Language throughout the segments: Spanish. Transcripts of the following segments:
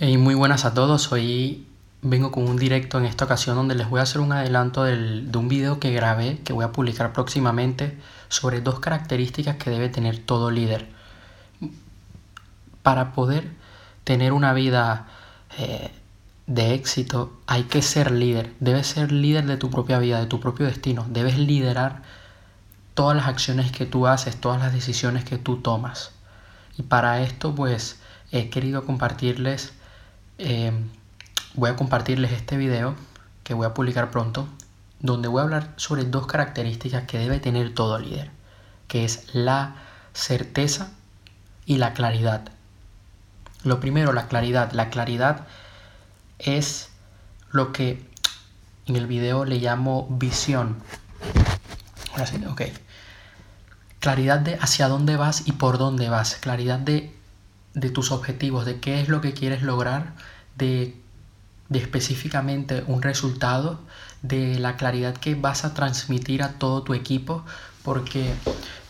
Muy buenas a todos. Hoy vengo con un directo en esta ocasión donde les voy a hacer un adelanto del, de un video que grabé que voy a publicar próximamente sobre dos características que debe tener todo líder. Para poder tener una vida eh, de éxito hay que ser líder. Debes ser líder de tu propia vida, de tu propio destino. Debes liderar todas las acciones que tú haces, todas las decisiones que tú tomas. Y para esto pues he querido compartirles Em, voy a compartirles este video que voy a publicar pronto, donde voy a hablar sobre dos características que debe tener todo líder, que es la certeza y la claridad. Lo primero, la claridad. La claridad es lo que en el video le llamo visión. Ahora sí, ok. Claridad de hacia dónde vas y por dónde vas. Claridad de de tus objetivos, de qué es lo que quieres lograr, de, específicamente un resultado, de la claridad que vas a transmitir a todo tu equipo, porque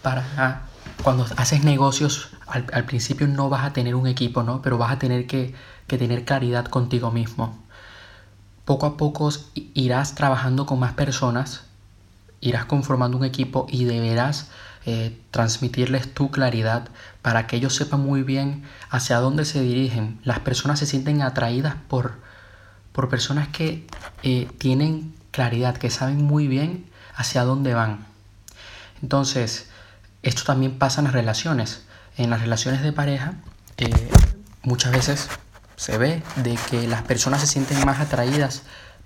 para cuando haces negocios al, principio no vas a tener un equipo, ¿no? Pero vas a tener que, que tener claridad contigo mismo. Poco a poco irás trabajando con más personas, irás conformando un equipo y deberás eh, transmitirles tu claridad para que ellos sepan muy bien hacia dónde se dirigen. Las personas se sienten atraídas por, por personas que eh, tienen claridad, que saben muy bien hacia dónde van. Entonces, esto también pasa en las relaciones. En las relaciones de pareja, eh, muchas veces se ve de que las personas se sienten más atraídas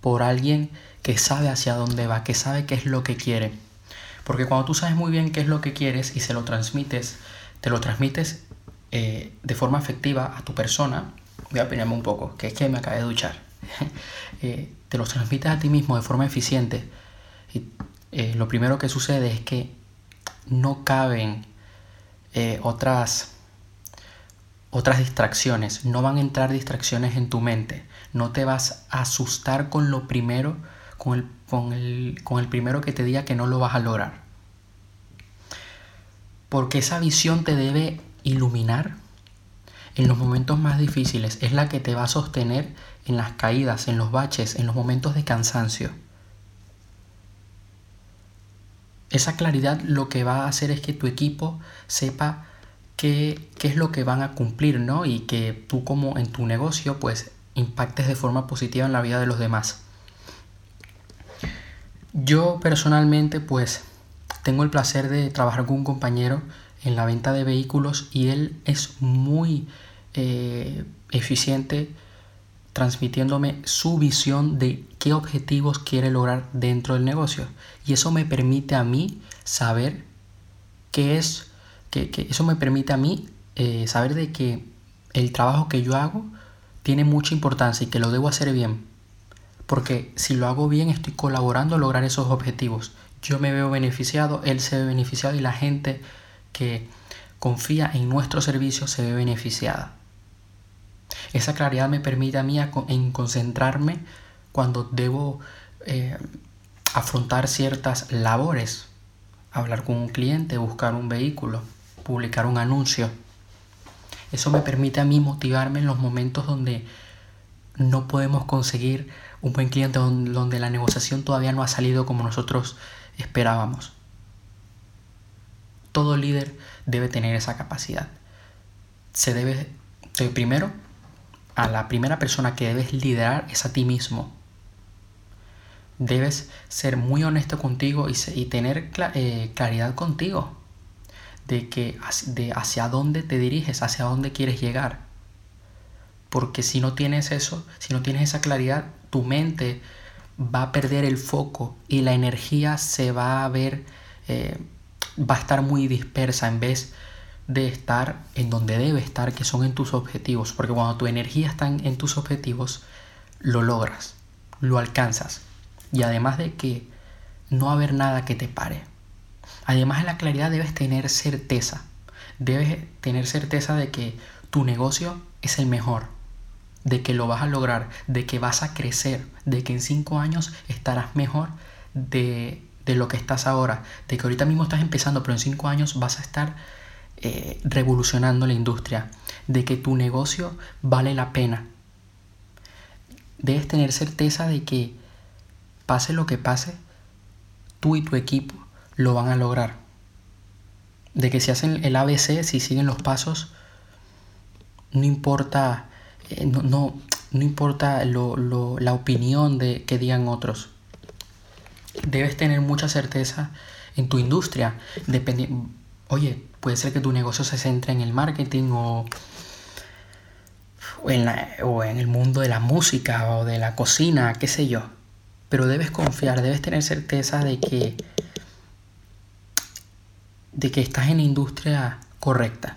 por alguien que sabe hacia dónde va, que sabe qué es lo que quiere. Porque cuando tú sabes muy bien qué es lo que quieres y se lo transmites, te lo transmites eh, de forma efectiva a tu persona, voy a opinarme un poco, que es que me acabé de duchar, eh, te lo transmites a ti mismo de forma eficiente, y eh, lo primero que sucede es que no caben otras, otras distracciones, no van a entrar distracciones en tu mente, no te vas a asustar con lo primero con el, con el, con el primero que te diga que no lo vas a lograr. Porque esa visión te debe iluminar en los momentos más difíciles. Es la que te va a sostener en las caídas, en los baches, en los momentos de cansancio. Esa claridad lo que va a hacer es que tu equipo sepa qué, qué es lo que van a cumplir, ¿no? Y que tú como en tu negocio pues impactes de forma positiva en la vida de los demás. Yo personalmente pues tengo el placer de trabajar con un compañero en la venta de vehículos y él es muy eh, eficiente transmitiéndome su visión de qué objetivos quiere lograr dentro del negocio. Y eso me permite a mí saber qué es, que, eso me permite a mí eh, saber de que el trabajo que yo hago tiene mucha importancia y que lo debo hacer bien porque si lo hago bien estoy colaborando a lograr esos objetivos. Yo me veo beneficiado, él se ve beneficiado y la gente que confía en nuestro servicio se ve beneficiada. Esa claridad me permite a mí en concentrarme cuando debo eh, afrontar ciertas labores, hablar con un cliente, buscar un vehículo, publicar un anuncio. Eso me permite a mí motivarme en los momentos donde no podemos conseguir un buen cliente donde la negociación todavía no ha salido como nosotros esperábamos. Todo líder debe tener esa capacidad. Se debe, primero, a la primera persona que debes liderar es a ti mismo. Debes ser muy honesto contigo y, tener eh, claridad contigo de que de hacia dónde te diriges, hacia dónde quieres llegar. Porque si no tienes eso, si no tienes esa claridad, tu mente va a perder el foco y la energía se va a ver, eh, va a estar muy dispersa en vez de estar en donde debe estar, que son en tus objetivos. Porque cuando tu energía está en, tus objetivos, lo logras, lo alcanzas. Y además de que no va a haber nada que te pare. Además de la claridad debes tener certeza. Debes tener certeza de que tu negocio es el mejor de que lo vas a lograr, de que vas a crecer, de que en cinco años estarás mejor de, lo que estás ahora, de que ahorita mismo estás empezando, pero en cinco años vas a estar eh, revolucionando la industria, de que tu negocio vale la pena, debes tener certeza de que pase lo que pase, tú y tu equipo lo van a lograr. De que si hacen el ABC, si siguen los pasos, no importa, eh, no, no, importa la opinión de, que digan otros. Debes tener mucha certeza en tu industria. Oye, puede ser que tu negocio se centre en el marketing o, en o en el mundo de la música o de la cocina, qué sé yo. Pero debes confiar, debes tener certeza de que, de que estás en la industria correcta.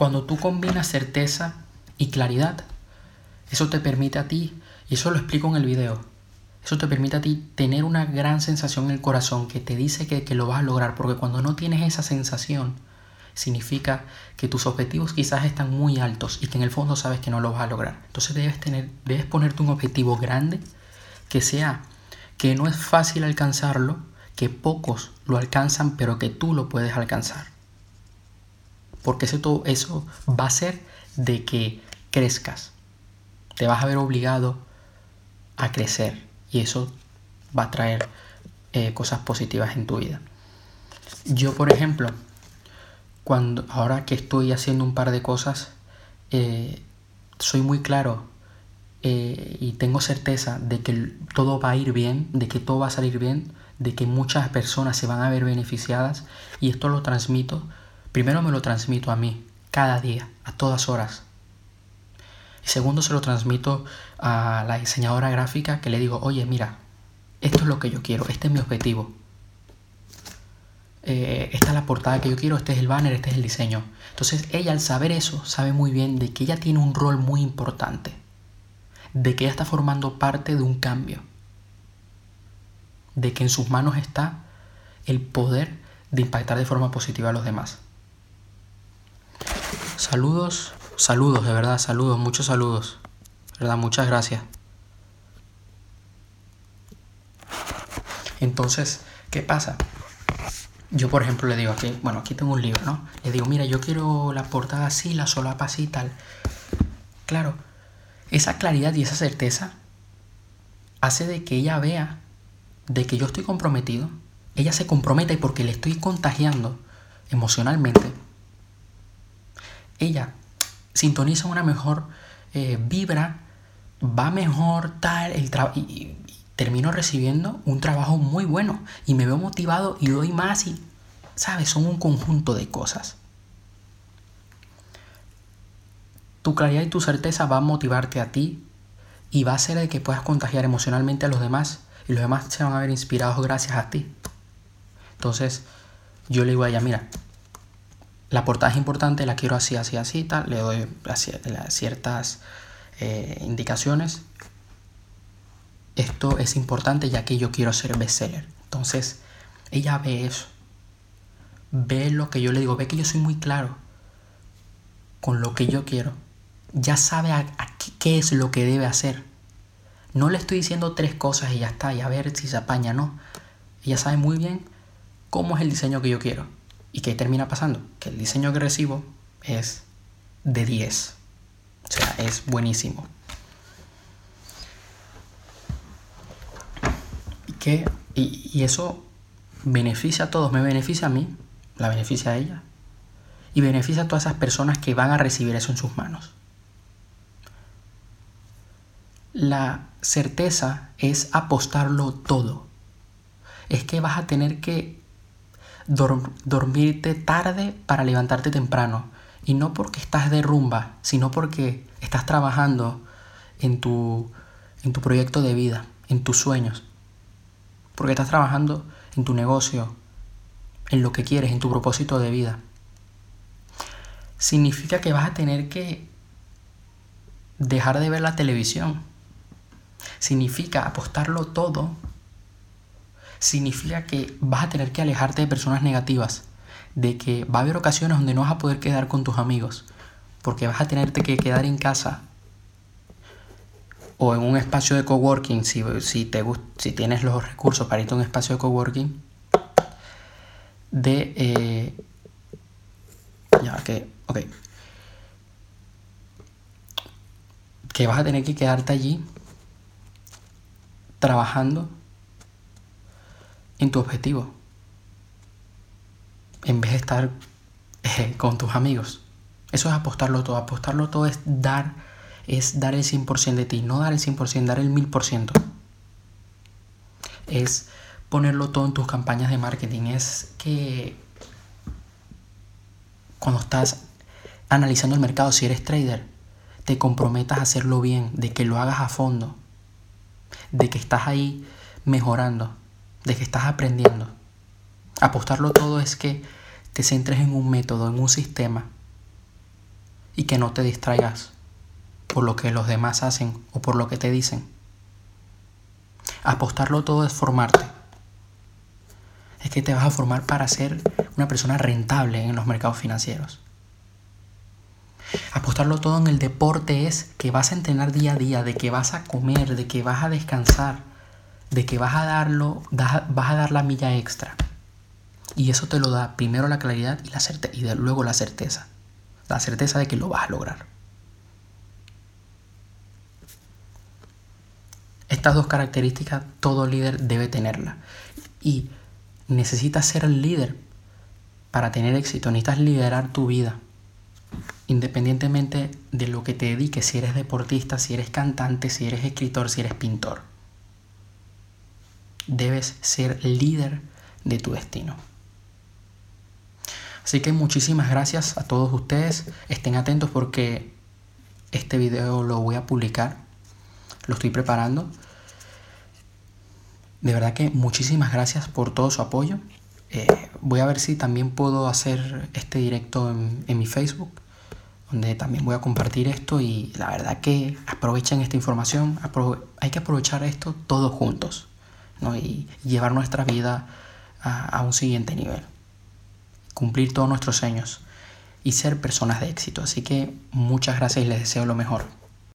Cuando tú combinas certeza y claridad, eso te permite a ti, y eso lo explico en el video, eso te permite a ti tener una gran sensación en el corazón que te dice que, lo vas a lograr, porque cuando no tienes esa sensación, significa que tus objetivos quizás están muy altos y que en el fondo sabes que no lo vas a lograr. Entonces debes, tener, debes ponerte un objetivo grande que sea que no es fácil alcanzarlo, que pocos lo alcanzan, pero que tú lo puedes alcanzar. Porque eso, eso va a ser de que crezcas. Te vas a ver obligado a crecer y eso va a traer eh, cosas positivas en tu vida. Yo, por ejemplo, cuando ahora que estoy haciendo un par de cosas, eh, soy muy claro eh, y tengo certeza de que todo va a ir bien, de que todo va a salir bien, de que muchas personas se van a ver beneficiadas y esto lo transmito, primero me lo transmito a mí, cada día, a todas horas. Y segundo se lo transmito a la diseñadora gráfica que le digo, oye, mira, esto es lo que yo quiero, este es mi objetivo. Eh, esta es la portada que yo quiero, este es el banner, este es el diseño. Entonces ella al saber eso sabe muy bien de que ella tiene un rol muy importante, de que ella está formando parte de un cambio, de que en sus manos está el poder de impactar de forma positiva a los demás. Saludos, saludos, de verdad, saludos, muchos saludos. ¿Verdad? Muchas gracias. Entonces, ¿qué pasa? Yo, por ejemplo, le digo aquí, bueno, aquí tengo un libro, ¿no? Le digo, mira, yo quiero la portada así, la solapa así y tal. Claro, esa claridad y esa certeza hace de que ella vea de que yo estoy comprometido. Ella se compromete porque le estoy contagiando emocionalmente. Ella sintoniza una mejor eh, vibra, va mejor tal, el y, termino recibiendo un trabajo muy bueno y me veo motivado y doy más y, ¿sabes? Son un conjunto de cosas. Tu claridad y tu certeza va a motivarte a ti y va a hacer de que puedas contagiar emocionalmente a los demás y los demás se van a ver inspirados gracias a ti. Entonces, yo le digo a ella, mira, la portada es importante, la quiero así, así, así, tal, le doy ciertas eh, indicaciones esto es importante ya que yo quiero ser bestseller. Entonces, ella ve eso. Ve lo que yo le digo, ve que yo soy muy claro con lo que yo quiero. Ya sabe qué es lo que debe hacer. No le estoy diciendo tres cosas y ya está, y a ver si se apaña, no. Ella sabe muy bien cómo es el diseño que yo quiero. ¿Y qué termina pasando? Que el diseño que recibo es de 10. O sea, es buenísimo. que, y, eso beneficia a todos, me beneficia a mí, la beneficia a ella, y beneficia a todas esas personas que van a recibir eso en sus manos. La certeza es apostarlo todo. Es que vas a tener que dormirte tarde para levantarte temprano. Y no porque estás de rumba, sino porque estás trabajando en tu, en tu proyecto de vida, en tus sueños porque estás trabajando en tu negocio, en lo que quieres, en tu propósito de vida. Significa que vas a tener que dejar de ver la televisión. Significa apostarlo todo. Significa que vas a tener que alejarte de personas negativas. De que va a haber ocasiones donde no vas a poder quedar con tus amigos. Porque vas a tenerte que quedar en casa o en un espacio de coworking, si, si, te, si tienes los recursos para irte a un espacio de coworking, de... Eh, ya, que, ok. que vas a tener que quedarte allí trabajando en tu objetivo en vez de estar eh, con tus amigos. Eso es apostarlo todo. Apostarlo todo es dar, es dar el 100% de ti, no dar el 100%, dar el 1000%. Es ponerlo todo en tus campañas de marketing. Es que cuando estás analizando el mercado, si eres trader, te comprometas a hacerlo bien, de que lo hagas a fondo, de que estás ahí mejorando, de que estás aprendiendo. Apostarlo todo es que te centres en un método, en un sistema y que no te distraigas por lo que los demás hacen o por lo que te dicen. Apostarlo todo es formarte. Es que te vas a formar para ser una persona rentable en los mercados financieros. Apostarlo todo en el deporte es que vas a entrenar día a día, de que vas a comer, de que vas a descansar, de que vas a darlo, vas a dar la milla extra. Y eso te lo da primero la claridad y, la luego la certeza. La certeza de que lo vas a lograr. Estas dos características todo líder debe tenerla. Y necesitas ser líder para tener éxito. Necesitas liderar tu vida. Independientemente de lo que te dediques, si eres deportista, si eres cantante, si eres escritor, si eres pintor. Debes ser líder de tu destino. Así que muchísimas gracias a todos ustedes. Estén atentos porque este video lo voy a publicar. Lo estoy preparando. De verdad que muchísimas gracias por todo su apoyo. Eh, voy a ver si también puedo hacer este directo en, mi Facebook, donde también voy a compartir esto y la verdad que aprovechen esta información. hay que aprovechar esto todos juntos y llevar nuestra vida a un siguiente nivel cumplir todos nuestros sueños y ser personas de éxito. Así que muchas gracias y les deseo lo mejor.